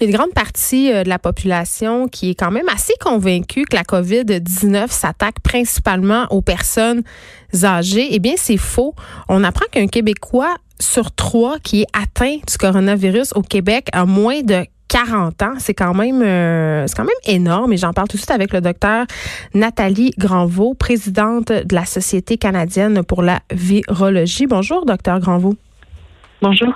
Une grande partie euh, de la population qui est quand même assez convaincue que la COVID-19 s'attaque principalement aux personnes âgées. Eh bien, c'est faux. On apprend qu'un Québécois sur trois qui est atteint du coronavirus au Québec a moins de 40 ans. C'est quand même euh, c'est quand même énorme et j'en parle tout de suite avec le docteur Nathalie Granvaux, présidente de la Société canadienne pour la virologie. Bonjour docteur Granvaux. Bonjour.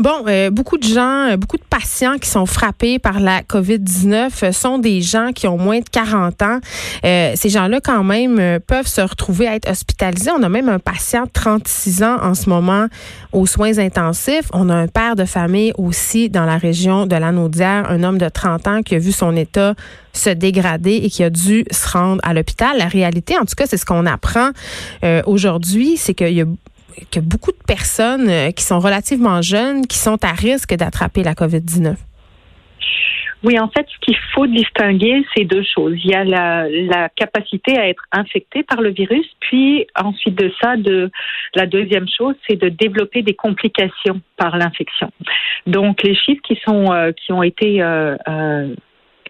Bon, euh, beaucoup de gens, euh, beaucoup de patients qui sont frappés par la COVID-19 sont des gens qui ont moins de 40 ans. Euh, ces gens-là, quand même, peuvent se retrouver à être hospitalisés. On a même un patient de 36 ans en ce moment aux soins intensifs. On a un père de famille aussi dans la région de l'Anaudière, un homme de 30 ans qui a vu son état se dégrader et qui a dû se rendre à l'hôpital. La réalité, en tout cas, c'est ce qu'on apprend aujourd'hui, c'est qu'il y a que beaucoup de personnes euh, qui sont relativement jeunes qui sont à risque d'attraper la COVID-19? Oui, en fait, ce qu'il faut distinguer, c'est deux choses. Il y a la, capacité à être infecté par le virus, puis ensuite de ça, de la deuxième chose, c'est de développer des complications par l'infection. Donc, les chiffres qui sont euh, qui ont été euh,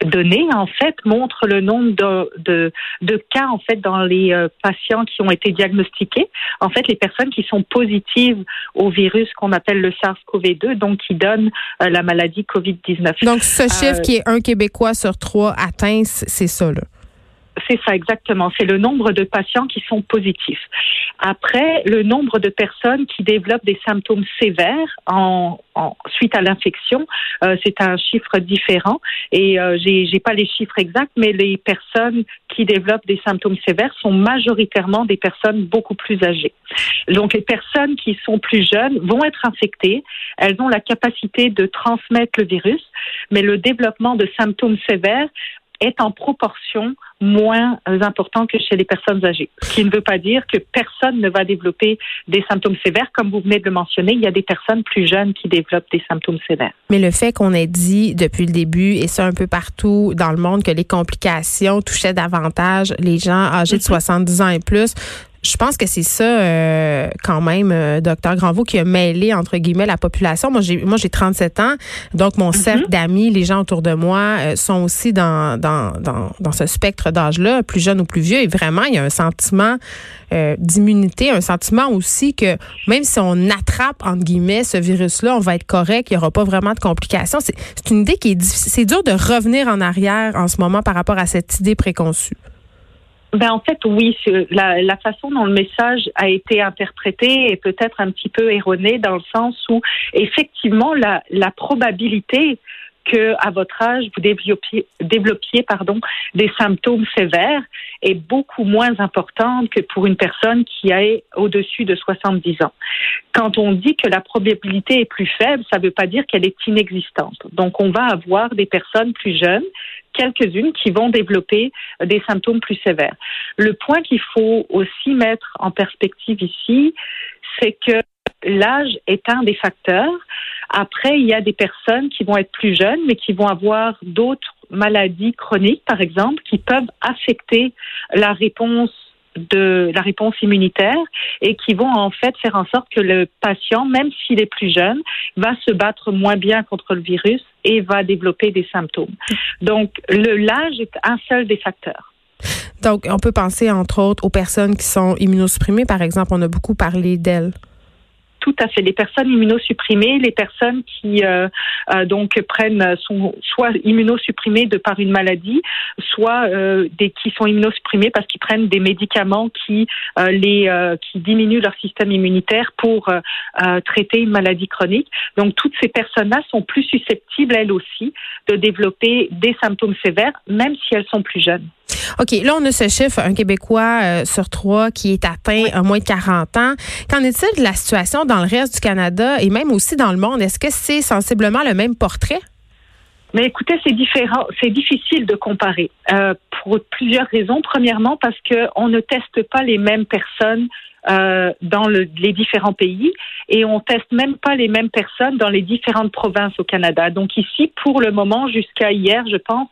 données en fait montrent le nombre de, de, de, cas en fait dans les euh, patients qui ont été diagnostiqués. En fait, les personnes qui sont positives au virus qu'on appelle le SARS-CoV-2, donc qui donne euh, la maladie COVID-19. Donc ce chiffre euh, qui est un Québécois sur trois atteint, c'est ça là. C'est ça exactement. C'est le nombre de patients qui sont positifs. Après, le nombre de personnes qui développent des symptômes sévères en, suite à l'infection, euh, c'est un chiffre différent. Et euh, j'ai, j'ai pas les chiffres exacts, mais les personnes qui développent des symptômes sévères sont majoritairement des personnes beaucoup plus âgées. Donc, les personnes qui sont plus jeunes vont être infectées. Elles ont la capacité de transmettre le virus, mais le développement de symptômes sévères est en proportion moins important que chez les personnes âgées. Ce qui ne veut pas dire que personne ne va développer des symptômes sévères. Comme vous venez de le mentionner, il y a des personnes plus jeunes qui développent des symptômes sévères. Mais le fait qu'on ait dit depuis le début, et ça un peu partout dans le monde, que les complications touchaient davantage les gens âgés de 70 mm-hmm. ans et plus, je pense que c'est ça euh, quand même, euh, docteur Granvaux, qui a mêlé entre guillemets la population. Moi, j'ai moi j'ai 37 ans, donc mon cercle mhm. d'amis, les gens autour de moi euh, sont aussi dans, dans, dans, dans ce spectre d'âge-là, plus jeunes ou plus vieux. Et vraiment, il y a un sentiment d'immunité, un sentiment aussi que même si on attrape entre guillemets ce virus-là, on va être correct, il n'y aura pas vraiment de complications. C'est une idée qui est difficile. C'est dur de revenir en arrière en ce moment par rapport à cette idée préconçue. Ben en fait, oui, la, façon dont le message a été interprété est peut-être un petit peu erronée dans le sens où effectivement la, la probabilité que à votre âge vous développiez, développiez pardon des symptômes sévères est beaucoup moins importante que pour une personne qui est au-dessus de 70 ans. Quand on dit que la probabilité est plus faible, ça ne veut pas dire qu'elle est inexistante. Donc on va avoir des personnes plus jeunes quelques-unes qui vont développer des symptômes plus sévères. Le point qu'il faut aussi mettre en perspective ici, c'est que l'âge est un des facteurs. Après, il y a des personnes qui vont être plus jeunes, mais qui vont avoir d'autres maladies chroniques, par exemple, qui peuvent affecter la réponse de la réponse immunitaire et qui vont en fait faire en sorte que le patient, même s'il est plus jeune, va se battre moins bien contre le virus et va développer des symptômes. Donc, l'âge est un seul des facteurs. Donc, on peut penser entre autres aux personnes qui sont immunosupprimées, par exemple, on a beaucoup parlé d'elles tout à fait. Les personnes immunosupprimées, les personnes qui euh, euh, donc prennent sont soit immunosupprimées de par une maladie, soit euh, des qui sont immunosupprimées parce qu'ils prennent des médicaments qui les qui diminuent leur système immunitaire pour traiter une maladie chronique. Donc toutes ces personnes-là sont plus susceptibles elles aussi de développer des symptômes sévères, même si elles sont plus jeunes. OK, là, on a ce chiffre, un Québécois euh, sur trois qui est atteint à moins de 40 ans. Qu'en est-il de la situation dans le reste du Canada et même aussi dans le monde? Est-ce que c'est sensiblement le même portrait? Mais écoutez, c'est différent, c'est difficile de comparer euh, pour plusieurs raisons. Premièrement, parce qu'on ne teste pas les mêmes personnes euh, dans le, les différents pays et on teste même pas les mêmes personnes dans les différentes provinces au Canada. Donc ici, pour le moment, jusqu'à hier, je pense,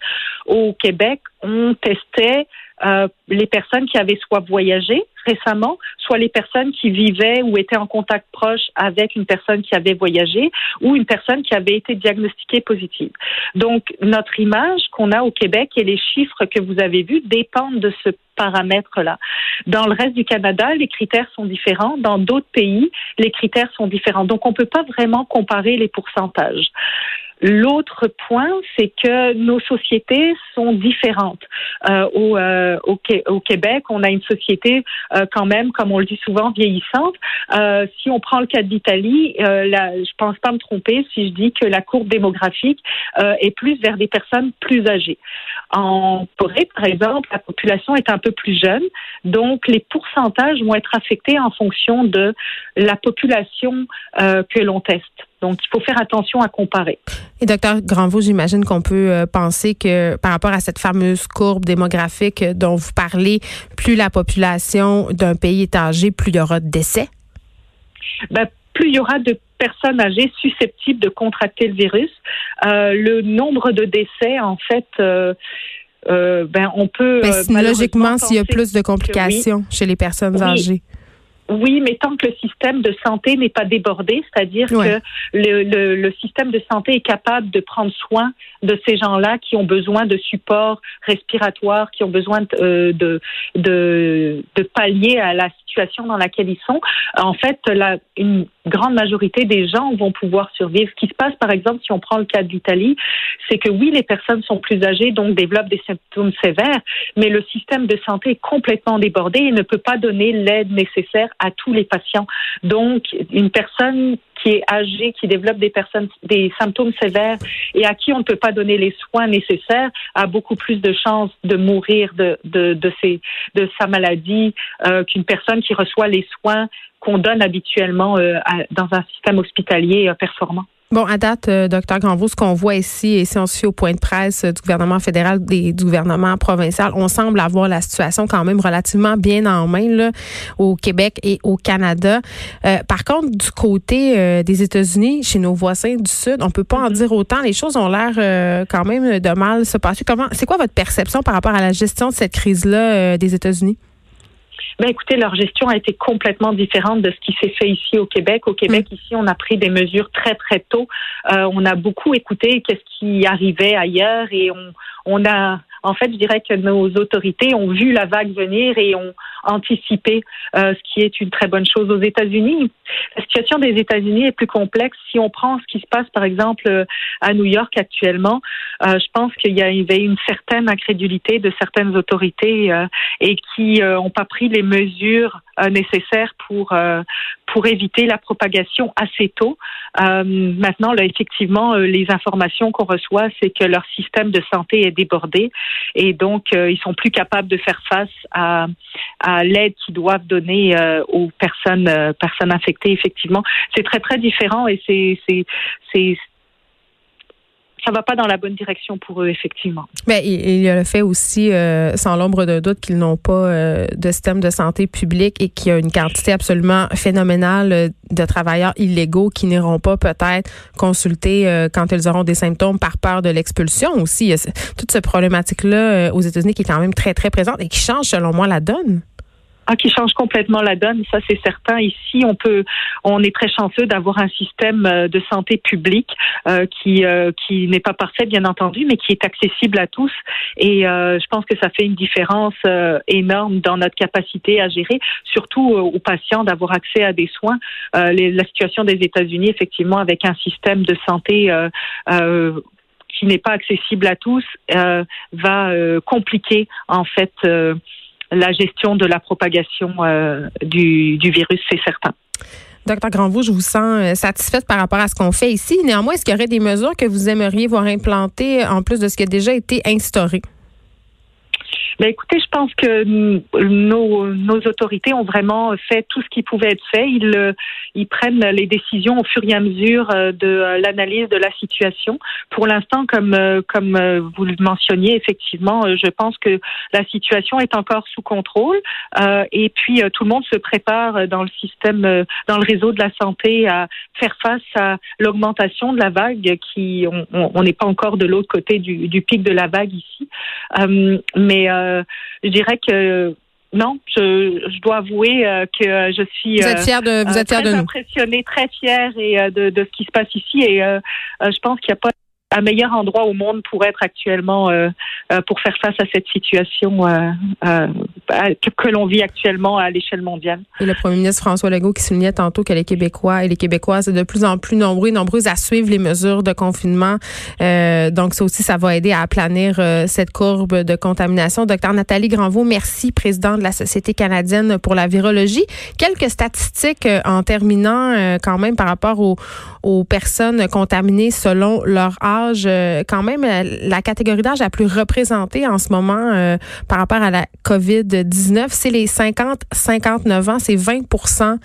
au Québec, on testait euh, les personnes qui avaient soit voyagé récemment, soit les personnes qui vivaient ou étaient en contact proche avec une personne qui avait voyagé ou une personne qui avait été diagnostiquée positive. Donc, notre image qu'on a au Québec et les chiffres que vous avez vus dépendent de ce paramètre-là. Dans le reste du Canada, les critères sont différents. Dans d'autres pays, les critères sont différents. Donc, on ne peut pas vraiment comparer les pourcentages. L'autre point, c'est que nos sociétés sont différentes. Euh, au, euh, au, Québec, on a une société euh, quand même, comme on le dit souvent, vieillissante. Euh, si on prend le cas d'Italie, euh, je pense pas me tromper si je dis que la courbe démographique est plus vers des personnes plus âgées. En Corée, par exemple, la population est un peu plus jeune, donc les pourcentages vont être affectés en fonction de la population que l'on teste. Donc, il faut faire attention à comparer. Et docteur Granvaux, j'imagine qu'on peut euh, penser que par rapport à cette fameuse courbe démographique dont vous parlez, plus la population d'un pays est âgée, plus il y aura de décès? Ben, plus il y aura de personnes âgées susceptibles de contracter le virus. Euh, le nombre de décès, en fait, euh, ben, on peut. Mais logiquement, s'il y a plus de complications chez les personnes âgées. Oui, mais tant que le système de santé n'est pas débordé, c'est-à-dire que le, le, le, système de santé est capable de prendre soin de ces gens-là qui ont besoin de support respiratoire, qui ont besoin de, euh, de, de, de pallier à la situation dans laquelle ils sont. En fait, la, une grande majorité des gens vont pouvoir survivre. Ce qui se passe, par exemple, si on prend le cas de l'Italie, c'est que oui, les personnes sont plus âgées, donc développent des symptômes sévères, mais le système de santé est complètement débordé et ne peut pas donner l'aide nécessaire à tous les patients. Donc, une personne qui est âgée, qui développe des personnes, des symptômes sévères et à qui on ne peut pas donner les soins nécessaires, a beaucoup plus de chances de mourir de, de, de, ses, de sa maladie euh, qu'une personne qui reçoit les soins qu'on donne habituellement euh, dans un système hospitalier euh, performant. Bon, à date, euh, docteur Granvaux, ce qu'on voit ici, et si on se fie au point de presse du gouvernement fédéral et du gouvernement provincial, on semble avoir la situation quand même relativement bien en main là, au Québec et au Canada. par contre, du côté des États-Unis, chez nos voisins du Sud, on peut pas en mm-hmm. dire autant. Les choses ont l'air quand même de mal se passer. Comment, c'est quoi votre perception par rapport à la gestion de cette crise-là des États-Unis? Ben écoutez, leur gestion a été complètement différente de ce qui s'est fait ici au Québec. Au Québec, mm. ici, on a pris des mesures très très tôt. Euh, on a beaucoup écouté qu'est-ce qui arrivait ailleurs et on, on a en fait, je dirais que nos autorités ont vu la vague venir et ont anticipé, euh, ce qui est une très bonne chose aux États-Unis. La situation des États-Unis est plus complexe. Si on prend ce qui se passe, par exemple, à New York actuellement, euh, je pense qu'il y avait une certaine incrédulité de certaines autorités euh, et qui n'ont pas pris les mesures nécessaires pour pour éviter la propagation assez tôt. maintenant, là, effectivement, les informations qu'on reçoit, c'est que leur système de santé est débordé et donc ils sont plus capables de faire face à, l'aide qu'ils doivent donner aux personnes personnes infectées effectivement. C'est très, très différent et c'est, c'est, ça va pas dans la bonne direction pour eux, effectivement. Mais il, y a le fait aussi, euh, sans l'ombre de doute, qu'ils n'ont pas euh, de système de santé public et qu'il y a une quantité absolument phénoménale de travailleurs illégaux qui n'iront pas peut-être consulter euh, quand ils auront des symptômes par peur de l'expulsion aussi. Toute cette problématique-là aux États-Unis qui est quand même très, très présente et qui change, selon moi, la donne. Ah, qui change complètement la donne, ça c'est certain. Ici, on peut, on est très chanceux d'avoir un système euh, de santé publique euh, qui euh, qui n'est pas parfait, bien entendu, mais qui est accessible à tous. Et euh, je pense que ça fait une différence énorme dans notre capacité à gérer, surtout aux patients d'avoir accès à des soins. La situation des États-Unis, effectivement, avec un système de santé qui n'est pas accessible à tous, va compliquer en fait la gestion de la propagation euh, du, virus, c'est certain. Docteur Granvaux, je vous sens euh, satisfaite par rapport à ce qu'on fait ici. Néanmoins, est-ce qu'il y aurait des mesures que vous aimeriez voir implantées en plus de ce qui a déjà été instauré? Ben écoutez, je pense que nos, nos autorités ont vraiment fait tout ce qui pouvait être fait. Ils, euh, ils prennent les décisions au fur et à mesure euh, de euh, l'analyse de la situation. Pour l'instant, comme comme vous le mentionniez, effectivement, je pense que la situation est encore sous contrôle. et puis tout le monde se prépare dans le système, dans le réseau de la santé à faire face à l'augmentation de la vague qui on n'est pas encore de l'autre côté du, du, pic de la vague ici. mais euh, je dirais que non, je, dois avouer euh, que je suis vous êtes fière de vous êtes très de nous. impressionnée, très fière et de, de, ce qui se passe ici et je pense qu'il n'y a pas un meilleur endroit au monde pour être actuellement euh, euh, pour faire face à cette situation euh, que, l'on vit actuellement à l'échelle mondiale. Et le premier ministre François Legault qui soulignait tantôt que les Québécois et les Québécoises sont de plus en plus nombreux et nombreuses à suivre les mesures de confinement. donc ça aussi, ça va aider à aplanir cette courbe de contamination. Docteur Nathalie Granvaux, merci, présidente de la Société canadienne pour la virologie. Quelques statistiques en terminant quand même par rapport aux personnes contaminées selon leur âge euh, quand même euh, la catégorie d'âge la plus représentée en ce moment euh, par rapport à la COVID-19, c'est les 50-59 ans. C'est 20%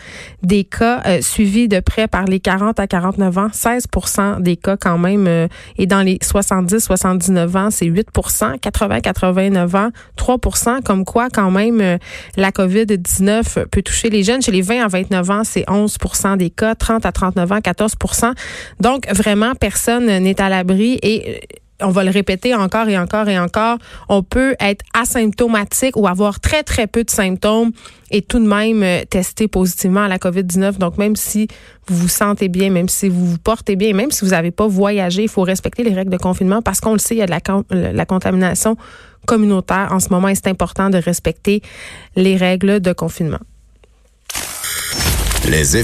des cas suivis de près par les 40 à 49 ans. 16% des cas quand même. et dans les 70-79 ans, c'est 8% 80-89 ans, 3% Comme quoi, quand même, la COVID-19 peut toucher les jeunes. Chez les 20 à 29 ans, c'est 11 des cas. 30 à 39 ans, 14% Donc, vraiment, personne n'est à la et euh, on va le répéter encore et encore et encore, on peut être asymptomatique ou avoir très, très peu de symptômes et tout de même euh, tester positivement à la COVID-19. Donc, même si vous vous sentez bien, même si vous vous portez bien, même si vous n'avez pas voyagé, il faut respecter les règles de confinement parce qu'on le sait, il y a de la, la contamination communautaire en ce moment et c'est important de respecter les règles de confinement. Les